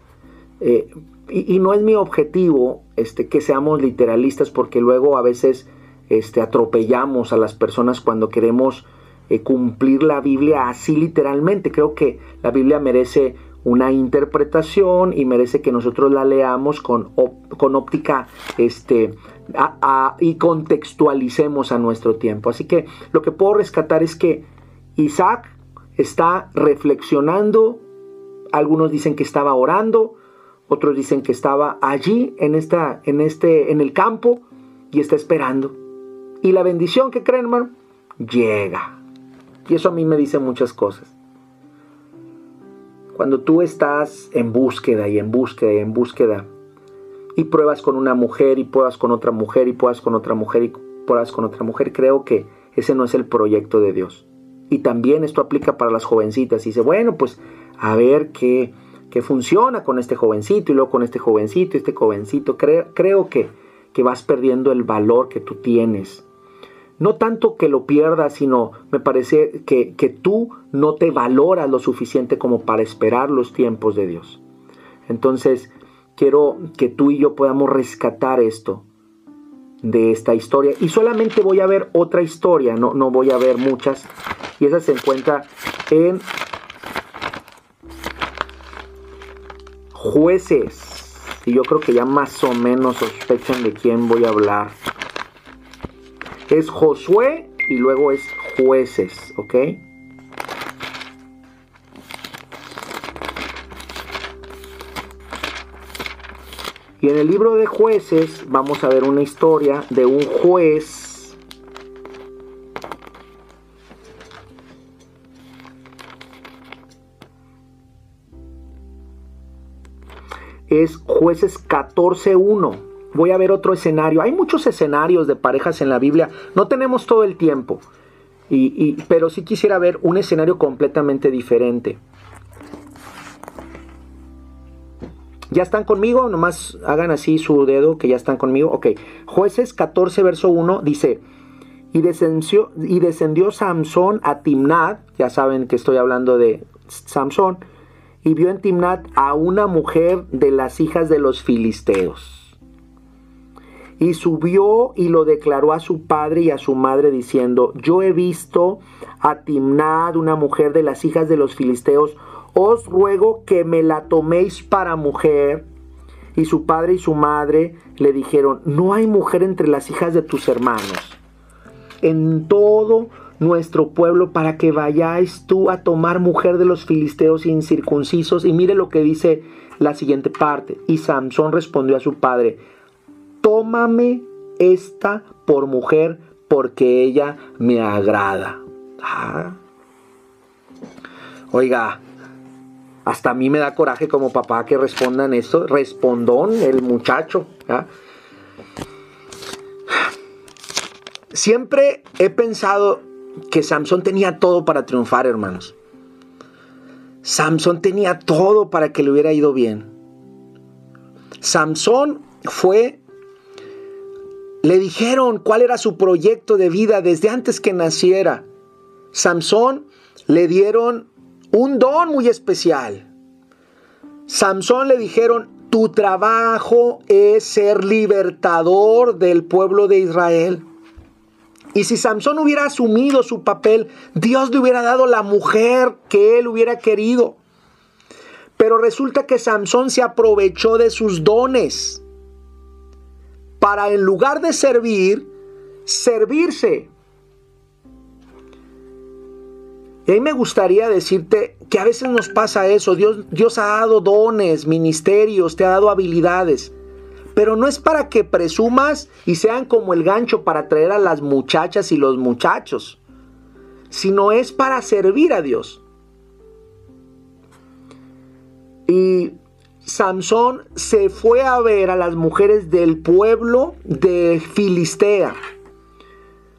Eh, y, no es mi objetivo este, que seamos literalistas porque luego a veces este, atropellamos a las personas cuando queremos eh, cumplir la Biblia así literalmente. Creo que la Biblia merece una interpretación y merece que nosotros la leamos con, con óptica este, y contextualicemos a nuestro tiempo. Así que lo que puedo rescatar es que Isaac está reflexionando, algunos dicen que estaba orando, otros dicen que estaba allí en, esta, en, este, en el campo y está esperando. Y la bendición que creen, hermano, llega. Y eso a mí me dice muchas cosas. Cuando tú estás en búsqueda y en búsqueda y en búsqueda y pruebas con una mujer y pruebas con otra mujer y pruebas con otra mujer y pruebas con otra mujer, creo que ese no es el proyecto de Dios. Y también esto aplica para las jovencitas. Dice, bueno, pues a ver qué, qué funciona con este jovencito y luego con este jovencito y este jovencito. Creo, creo que, que vas perdiendo el valor que tú tienes no tanto que lo pierdas, sino me parece que, que tú no te valoras lo suficiente como para esperar los tiempos de Dios. Entonces, quiero que tú y yo podamos rescatar esto de esta historia. Y solamente voy a ver otra historia, no, no voy a ver muchas. Y esa se encuentra en jueces. Y yo creo que ya más o menos sospechan de quién voy a hablar es Josué y luego es jueces, ¿ok? Y en el libro de jueces vamos a ver una historia de un juez es jueces 14.1 voy a ver otro escenario. Hay muchos escenarios de parejas en la Biblia. No tenemos todo el tiempo. Y, pero sí quisiera ver un escenario completamente diferente. ¿Ya están conmigo? Nomás hagan así su dedo que ya están conmigo. Ok. Jueces 14, verso 1 dice, y descendió, y descendió Samson a Timnat, ya saben que estoy hablando de Samson, y vio en Timnat a una mujer de las hijas de los filisteos. Y subió y lo declaró a su padre y a su madre diciendo, yo he visto a Timnad, una mujer de las hijas de los filisteos, os ruego que me la toméis para mujer. Y su padre y su madre le dijeron, no hay mujer entre las hijas de tus hermanos. En todo nuestro pueblo para que vayáis tú a tomar mujer de los filisteos incircuncisos. Y mire lo que dice la siguiente parte. Y Samson respondió a su padre, tómame esta por mujer porque ella me agrada. Ah. Oiga, hasta a mí me da coraje como papá que respondan esto. Respondón el muchacho. Siempre he pensado que Samson tenía todo para triunfar, hermanos. Samson tenía todo para que le hubiera ido bien. Samson fue le dijeron cuál era su proyecto de vida desde antes que naciera. Samson le dieron un don muy especial. Samson le dijeron, tu trabajo es ser libertador del pueblo de Israel. Y si Samson hubiera asumido su papel, Dios le hubiera dado la mujer que él hubiera querido. Pero resulta que Samson se aprovechó de sus dones para en lugar de servir, servirse. Y ahí me gustaría decirte que a veces nos pasa eso. Dios, Dios ha dado dones, ministerios, te ha dado habilidades. Pero no es para que presumas y sean como el gancho para atraer a las muchachas y los muchachos, sino es para servir a Dios. Y Samson se fue a ver a las mujeres del pueblo de Filistea.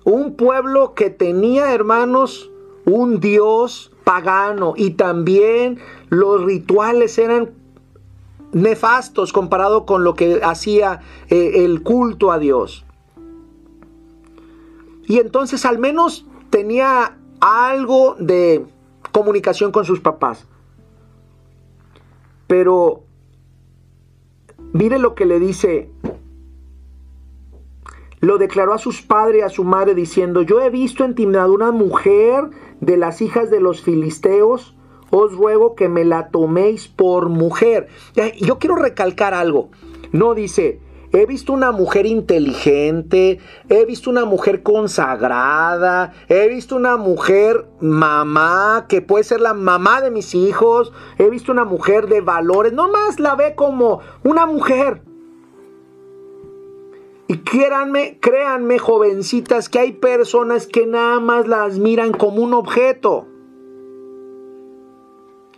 Un pueblo que tenía, hermanos, un dios pagano y también los rituales eran nefastos comparado con lo que hacía eh, el culto a Dios. Y entonces al menos tenía algo de comunicación con sus papás. Pero mire lo que le dice. Lo declaró a sus padres y a su madre diciendo, yo he visto en Timnad una mujer de las hijas de los filisteos, os ruego que me la toméis por mujer. Yo quiero recalcar algo. No dice, He visto una mujer inteligente, he visto una mujer consagrada, he visto una mujer mamá, que puede ser la mamá de mis hijos, he visto una mujer de valores, no más la ve como una mujer. Y créanme, créanme jovencitas, que hay personas que nada más las miran como un objeto.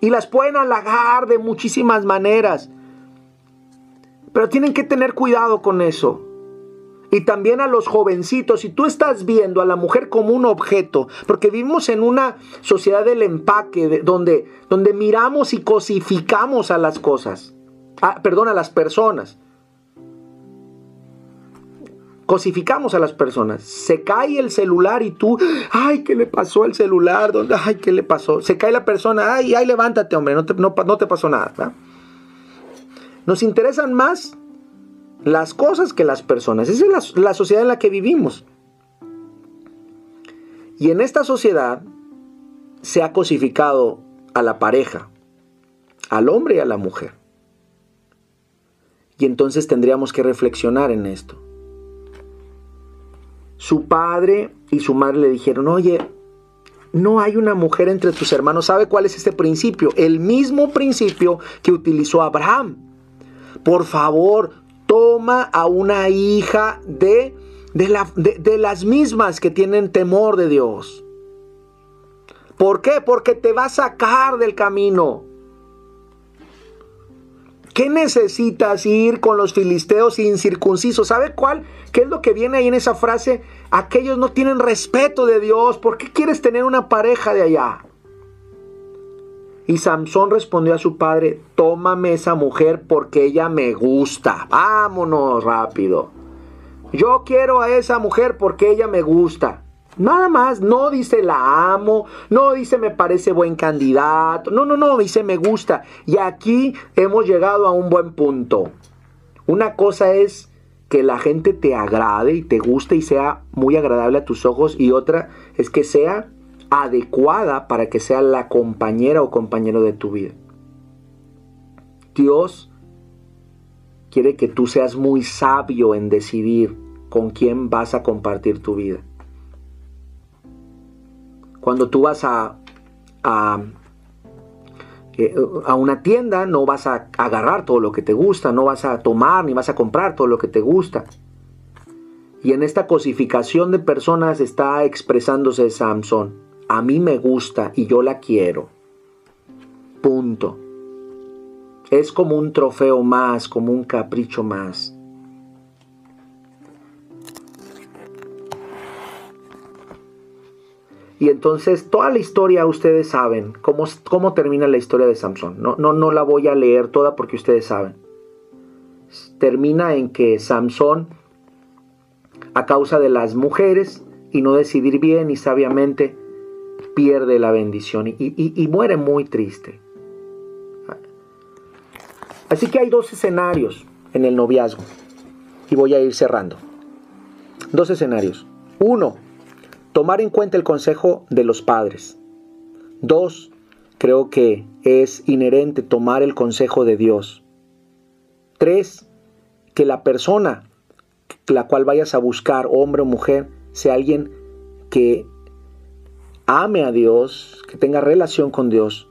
Y las pueden halagar de muchísimas maneras. Pero tienen que tener cuidado con eso. Y también a los jovencitos, si tú estás viendo a la mujer como un objeto, porque vivimos en una sociedad del empaque, donde, donde miramos y cosificamos a las cosas, ah, perdón, a las personas. Cosificamos a las personas. Se cae el celular y tú, ay, ¿qué le pasó al celular? Ay, ¿qué le pasó? Se cae la persona, ay, ay, levántate, hombre, no te, no, te pasó nada. Nos interesan más las cosas que las personas. Esa es la, sociedad en la que vivimos. Y en esta sociedad se ha cosificado a la pareja, al hombre y a la mujer. Y entonces tendríamos que reflexionar en esto. Su padre y su madre le dijeron, oye, no hay una mujer entre tus hermanos. ¿Sabe cuál es este principio? El mismo principio que utilizó Abraham por favor, toma a una hija de, de, las mismas que tienen temor de Dios. ¿Por qué? Porque te va a sacar del camino. ¿Qué necesitas ir con los filisteos incircuncisos? ¿Sabe cuál? ¿Qué es lo que viene ahí en esa frase? Aquellos no tienen respeto de Dios. ¿Por qué quieres tener una pareja de allá? Y Samson respondió a su padre, tómame esa mujer porque ella me gusta. Vámonos rápido. Yo quiero a esa mujer porque ella me gusta. Nada más, no dice la amo, no dice me parece buen candidato, no, no, no, dice me gusta. Y aquí hemos llegado a un buen punto. Una cosa es que la gente te agrade y te guste y sea muy agradable a tus ojos y otra es que sea adecuada para que sea la compañera o compañero de tu vida. Dios quiere que tú seas muy sabio en decidir con quién vas a compartir tu vida. Cuando tú vas a, a, eh, a, una tienda, no vas a agarrar todo lo que te gusta, no vas a tomar ni vas a comprar todo lo que te gusta. Y en esta cosificación de personas está expresándose Samson a mí me gusta y yo la quiero. Punto. Es como un trofeo más, como un capricho más. Y entonces toda la historia ustedes saben cómo, cómo termina la historia de Samson. No, no, no la voy a leer toda porque ustedes saben. Termina en que Samson, a causa de las mujeres y no decidir bien y sabiamente, pierde la bendición y, muere muy triste. Así que hay dos escenarios en el noviazgo y voy a ir cerrando. Dos escenarios. Uno, tomar en cuenta el consejo de los padres. Dos, creo que es inherente tomar el consejo de Dios. Tres, que la persona la cual vayas a buscar, hombre o mujer, sea alguien que ame a Dios, que tenga relación con Dios.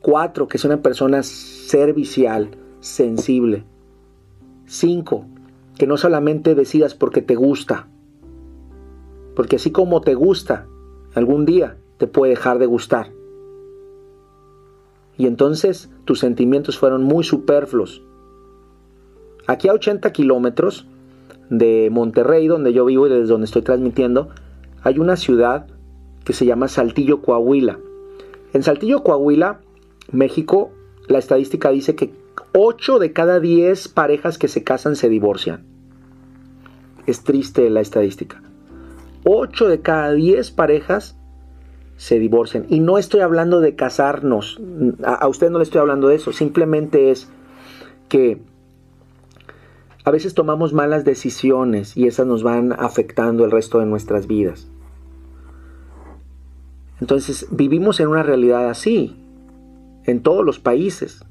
Cuatro, que sea una persona servicial, sensible. Cinco, que no solamente decidas porque te gusta, porque así como te gusta, algún día te puede dejar de gustar. Y entonces tus sentimientos fueron muy superfluos. Aquí a 80 kilómetros de Monterrey, donde yo vivo y desde donde estoy transmitiendo, hay una ciudad que se llama Saltillo, Coahuila. En Saltillo, Coahuila, México, la estadística dice que 8 de cada 10 parejas que se casan se divorcian. Es triste la estadística. 8 de cada 10 parejas se divorcian. Y no estoy hablando de casarnos. A, usted no le estoy hablando de eso. Simplemente es que a veces tomamos malas decisiones y esas nos van afectando el resto de nuestras vidas. Entonces vivimos en una realidad así, en todos los países.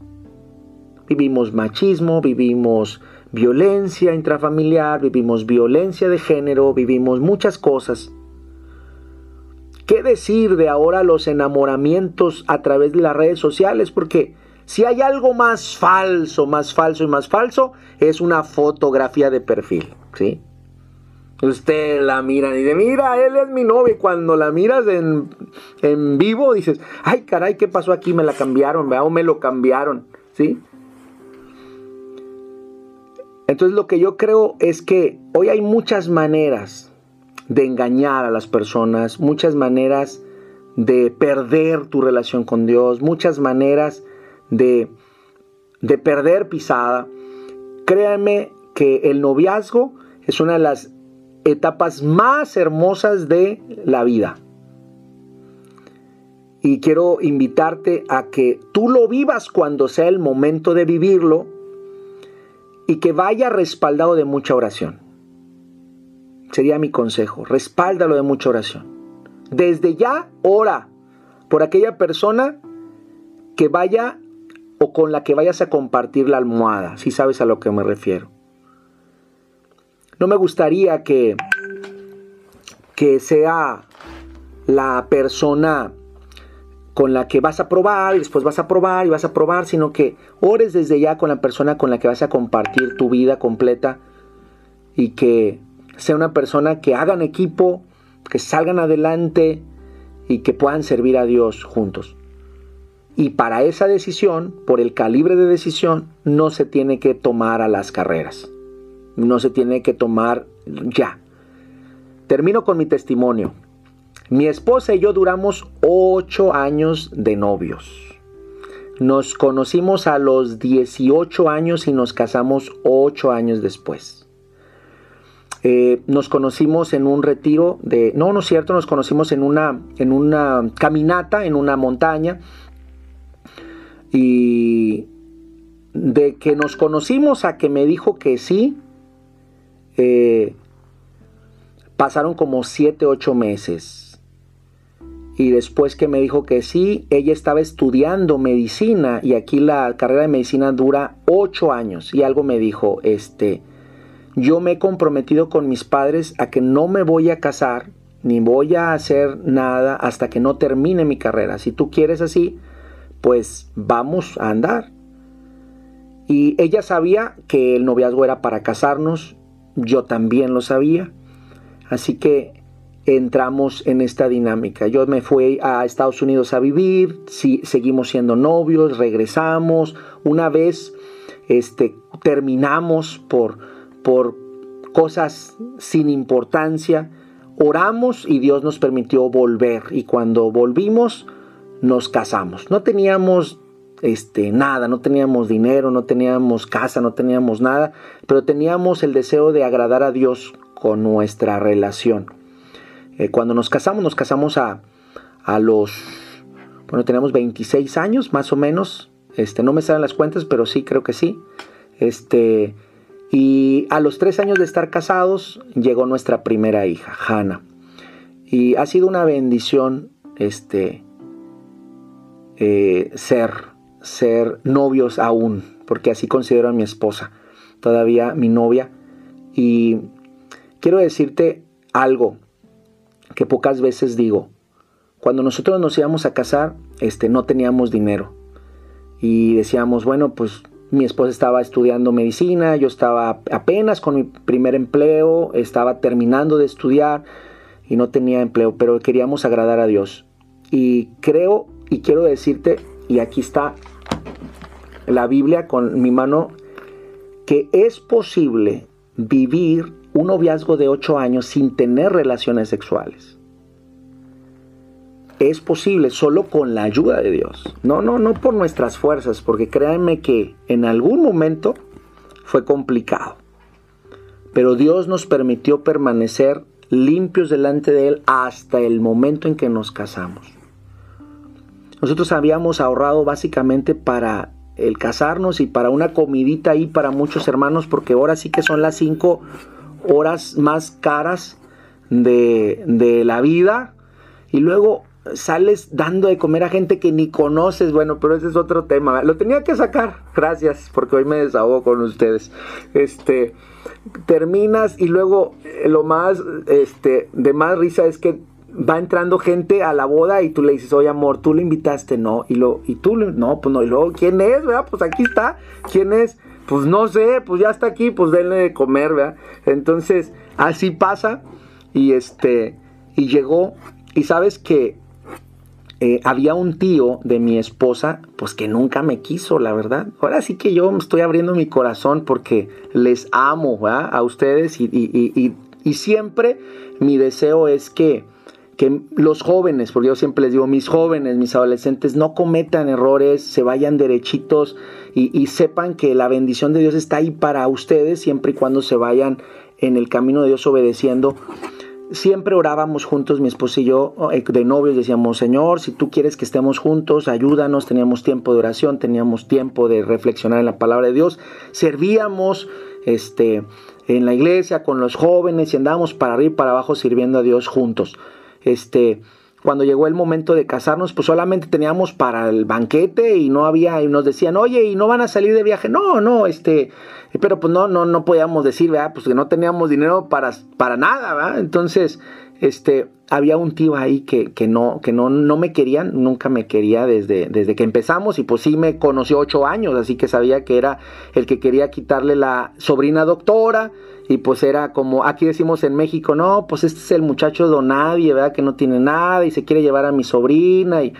Vivimos machismo, vivimos violencia intrafamiliar, vivimos violencia de género, vivimos muchas cosas. ¿Qué decir de ahora los enamoramientos a través de las redes sociales? Porque si hay algo más falso, más falso y más falso, es una fotografía de perfil, ¿sí? Usted la mira y dice, mira, él es mi novio. Cuando la miras en, en vivo, dices, ay, caray, ¿qué pasó aquí? Me la cambiaron, ¿verdad? Me lo cambiaron, ¿sí? Entonces lo que yo creo es que hoy hay muchas maneras de engañar a las personas, muchas maneras de perder tu relación con Dios, muchas maneras de, de perder pisada. Créanme que el noviazgo es una de las etapas más hermosas de la vida. Y quiero invitarte a que tú lo vivas cuando sea el momento de vivirlo y que vaya respaldado de mucha oración. Sería mi consejo, respáldalo de mucha oración. Desde ya, ora por aquella persona que vaya o con la que vayas a compartir la almohada, si sabes a lo que me refiero. No me gustaría que, que sea la persona con la que vas a probar y después vas a probar y vas a probar, sino que ores desde ya con la persona con la que vas a compartir tu vida completa y que sea una persona que hagan equipo, que salgan adelante y que puedan servir a Dios juntos. Y para esa decisión, por el calibre de decisión, no se tiene que tomar a las carreras no se tiene que tomar ya. Termino con mi testimonio. Mi esposa y yo duramos ocho años de novios. Nos conocimos a los 18 años y nos casamos ocho años después. Eh, nos conocimos en un retiro de... No, no es cierto, nos conocimos en una, en una caminata, en una montaña. Y de que nos conocimos a que me dijo que sí, eh, pasaron como 7, 8 meses. Y después que me dijo que sí, ella estaba estudiando medicina y aquí la carrera de medicina dura 8 años. Y algo me dijo, este, yo me he comprometido con mis padres a que no me voy a casar ni voy a hacer nada hasta que no termine mi carrera. Si tú quieres así, pues vamos a andar. Y ella sabía que el noviazgo era para casarnos yo también lo sabía. Así que entramos en esta dinámica. Yo me fui a Estados Unidos a vivir, si, seguimos siendo novios, regresamos. Una vez este, terminamos por, por cosas sin importancia, oramos y Dios nos permitió volver. Y cuando volvimos, nos casamos. No teníamos este, nada, no teníamos dinero, no teníamos casa, no teníamos nada, pero teníamos el deseo de agradar a Dios con nuestra relación. Eh, cuando nos casamos, nos casamos a, a los, bueno, tenemos 26 años más o menos, este, no me salen las cuentas, pero sí, creo que sí. Este, y a los tres años de estar casados llegó nuestra primera hija, Hannah. Y ha sido una bendición este, eh, ser ser novios aún, porque así considero a mi esposa, todavía mi novia. Y quiero decirte algo que pocas veces digo. Cuando nosotros nos íbamos a casar, este, no teníamos dinero. Y decíamos, bueno, pues mi esposa estaba estudiando medicina, yo estaba apenas con mi primer empleo, estaba terminando de estudiar y no tenía empleo, pero queríamos agradar a Dios. Y creo y quiero decirte, y aquí está la Biblia con mi mano que es posible vivir un noviazgo de ocho años sin tener relaciones sexuales. es posible solo con la ayuda de Dios. No, no, no por nuestras fuerzas, porque créanme que en algún momento fue complicado. Pero Dios nos permitió permanecer limpios delante de Él hasta el momento en que nos casamos. Nosotros habíamos ahorrado básicamente para el casarnos y para una comidita ahí para muchos hermanos, porque ahora sí que son las cinco horas más caras de, de la vida. Y luego sales dando de comer a gente que ni conoces, bueno, pero ese es otro tema. Lo tenía que sacar, gracias, porque hoy me desahogo con ustedes. Este, terminas y luego eh, lo más, este, de más risa es que va entrando gente a la boda y tú le dices, oye amor, tú le invitaste, no, y lo, y tú, no, pues no, y luego, ¿quién es, verdad? Pues aquí está, ¿quién es? Pues no sé, pues ya está aquí, pues denle de comer, ¿verdad? Entonces, así pasa, y este, y llegó, y sabes que eh, había un tío de mi esposa, pues que nunca me quiso, la verdad. Ahora sí que yo estoy abriendo mi corazón porque les amo a ustedes y, siempre mi deseo es que, que los jóvenes, porque yo siempre les digo, mis jóvenes, mis adolescentes, no cometan errores, se vayan derechitos y, sepan que la bendición de Dios está ahí para ustedes siempre y cuando se vayan en el camino de Dios obedeciendo siempre orábamos juntos, mi esposo y yo, eh, de novios, decíamos, Señor, si tú quieres que estemos juntos, ayúdanos, teníamos tiempo de oración, teníamos tiempo de reflexionar en la palabra de Dios, servíamos este, en la iglesia con los jóvenes y andábamos para arriba y para abajo sirviendo a Dios juntos. Este, cuando llegó el momento de casarnos, pues solamente teníamos para el banquete y no había, y nos decían, oye, ¿y no van a salir de viaje? No, no, este, pero pues no, no, no podíamos decir, ¿verdad? Pues que no teníamos dinero para, para nada, ¿verdad? Entonces, este, había un tío ahí que, que, no, que no, no me querían, nunca me quería desde, desde que empezamos y pues sí me conoció ocho años, así que sabía que era el que quería quitarle la sobrina doctora y pues era como, aquí decimos en México, no, pues este es el muchacho de nadie, ¿verdad? Que no tiene nada y se quiere llevar a mi sobrina y,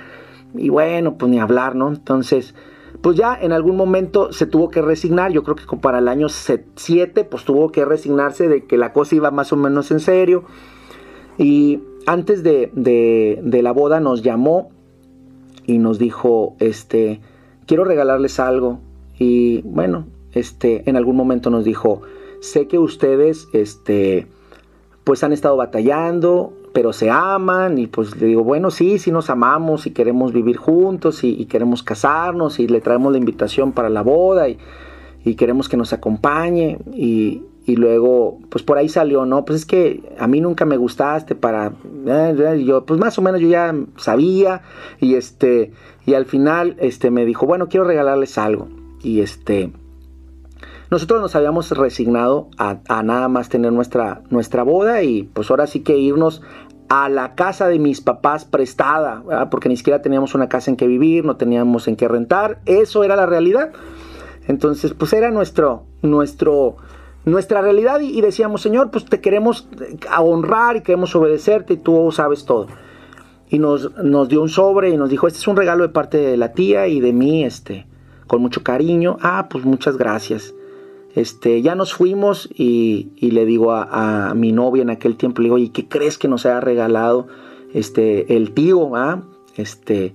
y bueno, pues ni hablar, ¿no? Entonces, pues ya en algún momento se tuvo que resignar, yo creo que para el año 7 pues tuvo que resignarse de que la cosa iba más o menos en serio y antes de, de, la boda nos llamó y nos dijo, este, quiero regalarles algo y bueno, este, en algún momento nos dijo, sé que ustedes, este, pues han estado batallando, pero se aman y pues le digo, bueno, sí, sí nos amamos y queremos vivir juntos y, queremos casarnos y le traemos la invitación para la boda y, queremos que nos acompañe y, luego, pues por ahí salió, ¿no? Pues es que a mí nunca me gustaste para, eh, yo, pues más o menos yo ya sabía y este, y al final, este, me dijo, bueno, quiero regalarles algo y este, nosotros nos habíamos resignado a, nada más tener nuestra, nuestra boda y pues ahora sí que irnos a la casa de mis papás prestada, porque ni siquiera teníamos una casa en que vivir, no teníamos en qué rentar, eso era la realidad. Entonces, pues era nuestro, nuestro, nuestra realidad y, decíamos, Señor, pues te queremos honrar y queremos obedecerte y tú sabes todo. Y nos, nos dio un sobre y nos dijo, este es un regalo de parte de la tía y de mí, este, con mucho cariño. Ah, pues muchas gracias. Este, ya nos fuimos y, le digo a, mi novia en aquel tiempo, le digo, ¿y qué crees que nos ha regalado este, el tío? Ah? Este,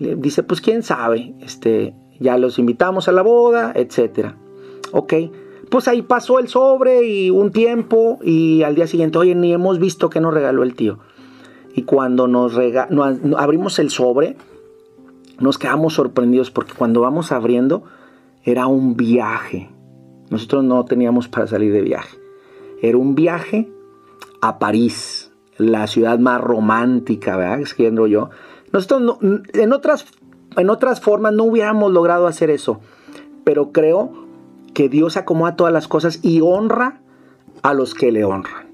le dice, pues quién sabe, este, ya los invitamos a la boda, etcétera. Ok, pues ahí pasó el sobre y un tiempo y al día siguiente, oye, ni hemos visto que nos regaló el tío. Y cuando nos, nos abrimos el sobre, nos quedamos sorprendidos porque cuando vamos abriendo era un viaje nosotros no teníamos para salir de viaje. Era un viaje a París, la ciudad más romántica, ¿verdad? Escribiendo yo. Nosotros en, otras, en otras formas no hubiéramos logrado hacer eso, pero creo que Dios acomoda todas las cosas y honra a los que le honran.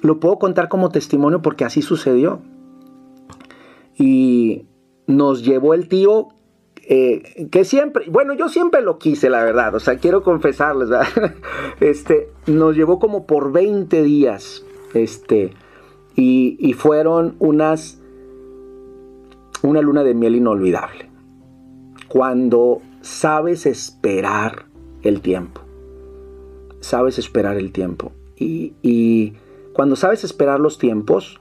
Lo puedo contar como testimonio porque así sucedió. Y nos llevó el tío eh, que siempre, bueno, yo siempre lo quise, la verdad, o sea, quiero confesarles, este, nos llevó como por 20 días, este, y, fueron unas, una luna de miel inolvidable, cuando sabes esperar el tiempo, sabes esperar el tiempo, y, y cuando sabes esperar los tiempos,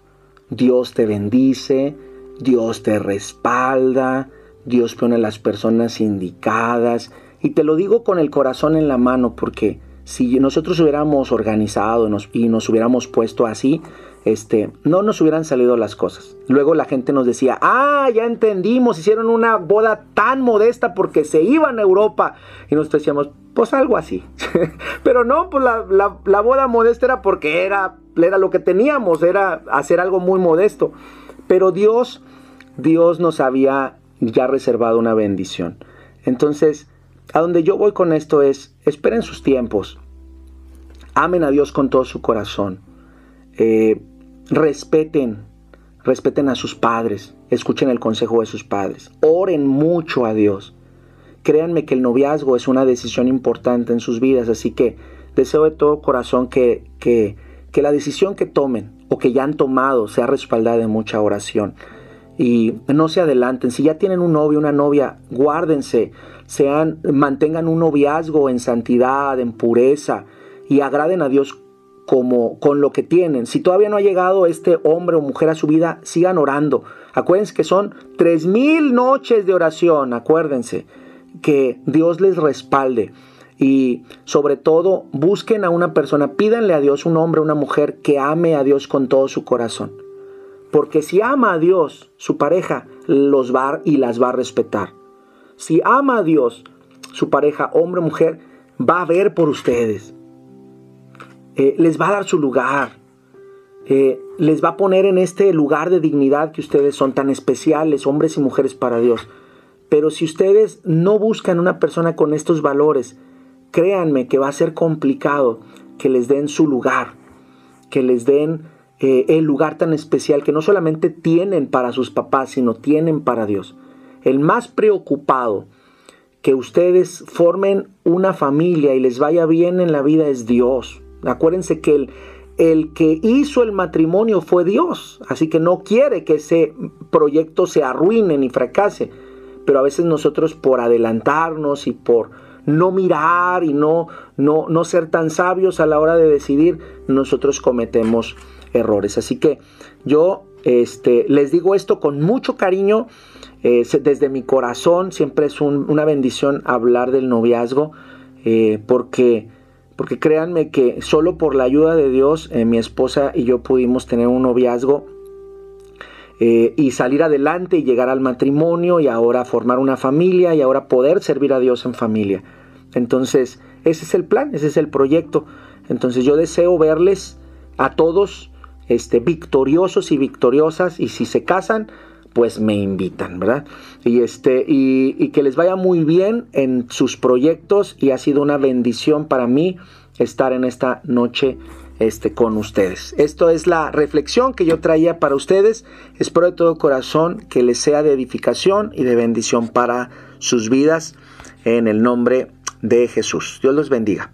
Dios te bendice, Dios te respalda, Dios pone a las personas indicadas. Y te lo digo con el corazón en la mano porque si nosotros hubiéramos organizado y nos hubiéramos puesto así, este, no nos hubieran salido las cosas. Luego la gente nos decía, ah, ya entendimos, hicieron una boda tan modesta porque se iban a Europa. Y nosotros decíamos, pues algo así. Pero no, pues la, boda modesta era porque era, era lo que teníamos, era hacer algo muy modesto. Pero Dios, Dios nos había ya reservado una bendición. Entonces, a donde yo voy con esto es, esperen sus tiempos. Amen a Dios con todo su corazón. Eh, respeten, respeten a sus padres, escuchen el consejo de sus padres, oren mucho a Dios. Créanme que el noviazgo es una decisión importante en sus vidas, así que deseo de todo corazón que, que, que la decisión que tomen o que ya han tomado sea respaldada de mucha oración. Y no se adelanten, si ya tienen un novio, una novia, guárdense, sean, mantengan un noviazgo en santidad, en pureza y agraden a Dios como con lo que tienen. Si todavía no ha llegado este hombre o mujer a su vida, sigan orando. Acuérdense que son tres mil noches de oración. Acuérdense que Dios les respalde. Y sobre todo, busquen a una persona, pídanle a Dios un hombre, una mujer que ame a Dios con todo su corazón. Porque si ama a Dios, su pareja los va y las va a respetar. Si ama a Dios, su pareja, hombre o mujer, va a ver por ustedes eh, les va a dar su lugar, eh, les va a poner en este lugar de dignidad que ustedes son tan especiales, hombres y mujeres para Dios. Pero si ustedes no buscan una persona con estos valores, créanme que va a ser complicado que les den su lugar, que les den eh, el lugar tan especial que no solamente tienen para sus papás, sino tienen para Dios. El más preocupado que ustedes formen una familia y les vaya bien en la vida es Dios. Acuérdense que el, el que hizo el matrimonio fue Dios, así que no quiere que ese proyecto se arruine ni fracase. Pero a veces nosotros por adelantarnos y por no mirar y no, no, no ser tan sabios a la hora de decidir, nosotros cometemos errores. Así que yo este, les digo esto con mucho cariño, eh, desde mi corazón, siempre es una bendición hablar del noviazgo, eh, porque porque créanme que solo por la ayuda de Dios, eh, mi esposa y yo pudimos tener un noviazgo y salir adelante y llegar al matrimonio y ahora formar una familia y ahora poder servir a Dios en familia. Entonces, ese es el plan, ese es el proyecto. Entonces yo deseo verles a todos este, victoriosos y victoriosas y si se casan, pues me invitan, ¿verdad? Y, este, y, que les vaya muy bien en sus proyectos y ha sido una bendición para mí estar en esta noche este, con ustedes. Esto es la reflexión que yo traía para ustedes. Espero de todo corazón que les sea de edificación y de bendición para sus vidas en el nombre de Jesús. Dios los bendiga.